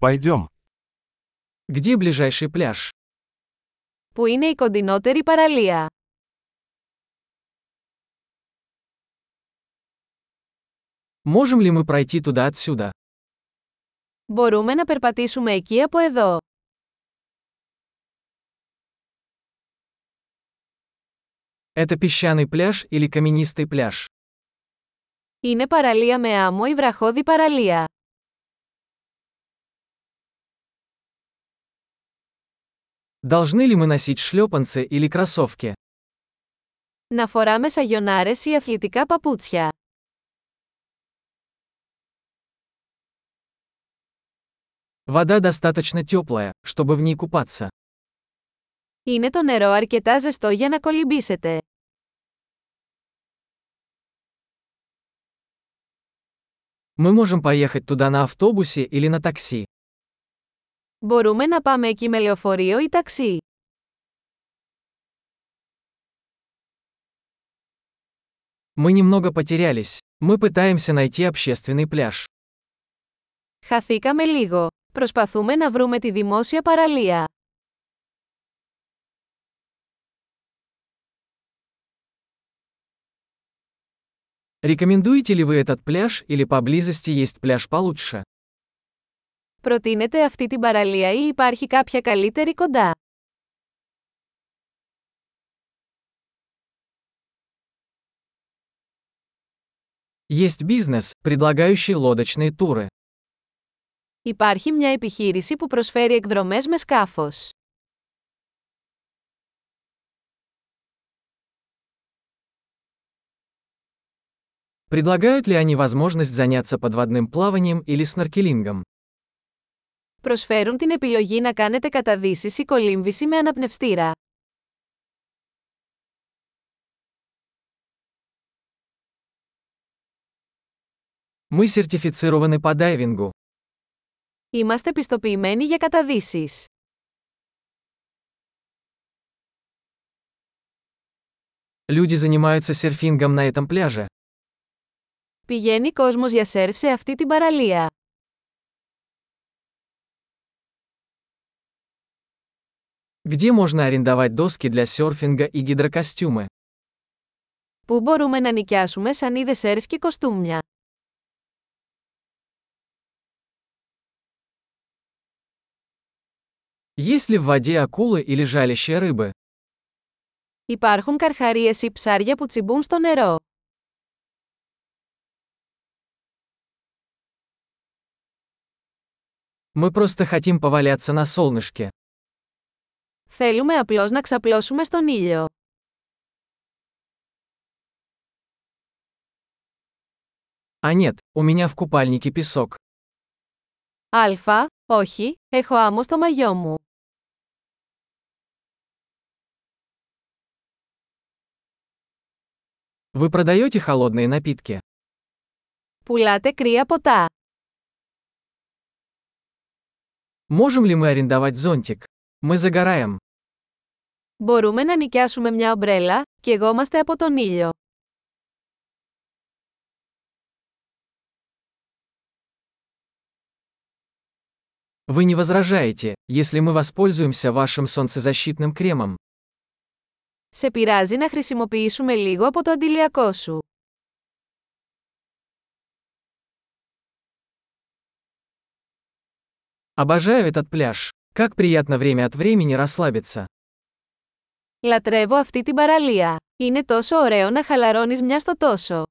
Пойдем. Где ближайший пляж? Πού είναι η κοντινότερη παραλία? Можем ли мы пройти туда отсюда? Μπορούμε να περπατήσουμε εκεί από εδώ. Это песчаный пляж или каменистый пляж? Είναι παραλία με άμμο ή βραχώδη παραλία. Должны ли мы носить шлепанцы или кроссовки? Να φοράμε σαγιονάρες ή αθλητικά παπούτσια. Вода достаточно теплая, чтобы в ней купаться. Είναι το νερό αρκετά ζεστό για να κολυμπήσετε. Мы можем поехать туда на автобусе или на такси. Μπορούμε να πάμε εκεί με λεωφορείο ή ταξί. Мы немного потерялись. Мы пытаемся найти общественный пляж. Χαθήκαμε λίγο. Προσπαθούμε να βρούμε τη δημόσια παραλία. Рекомендуете ли вы этот пляж или поблизости есть пляж получше? Προτείνετε αυτή την παραλία ή υπάρχει κάποια καλύτερη κοντά. Есть бизнес, предлагающий лодочные туры. Υπάρχει μια επιχείρηση που προσφέρει εκδρομές με σκάφος. Предлагают ли они возможность заняться подводным плаванием или сноркелингом? Προσφέρουν την επιλογή να κάνετε καταδύσεις ή κολύμβηση με αναπνευστήρα. Мы сертифицированы по дайвингу. Είμαστε πιστοποιημένοι για καταδύσεις. Люди занимаются серфингом на этом пляже. Πηγαίνει κόσμος για σερφ σε αυτή την παραλία. Где можно арендовать доски для серфинга и гидрокостюмы? Πού μπορούμε να νοικιάσουμε σανίδες σερφ και κοστούμια. Есть ли в воде акулы или жалящие рыбы? Υπάρχουν καρχαρίες ή ψάρια που τσιμπούν στο νερό. Мы просто хотим поваляться на солнышке. Θέλουμε απλώς να ξαπλώσουμε στον ήλιο. А нет, у меня в купальнике песок. Α, όχι, έχω άμμο στο μαγιό μου. Вы продаете холодные напитки? Пулате κρύα ποτά. Можем ли мы арендовать зонтик? Мы загораем. Μπορούμε να νοικιάσουμε μια ομπρέλα, και εγώμαστε από τον ήλιο. Вы не возражаете, если мы воспользуемся вашим солнцезащитным кремом? Σε πειράζει να χρησιμοποιήσουμε λίγο από το αντιλιακό σου. Обожаю этот пляж. Как приятно время от времени расслабиться. Λατρεύω αυτή την παραλία. Είναι τόσο ωραίο να χαλαρώνεις μια στο τόσο.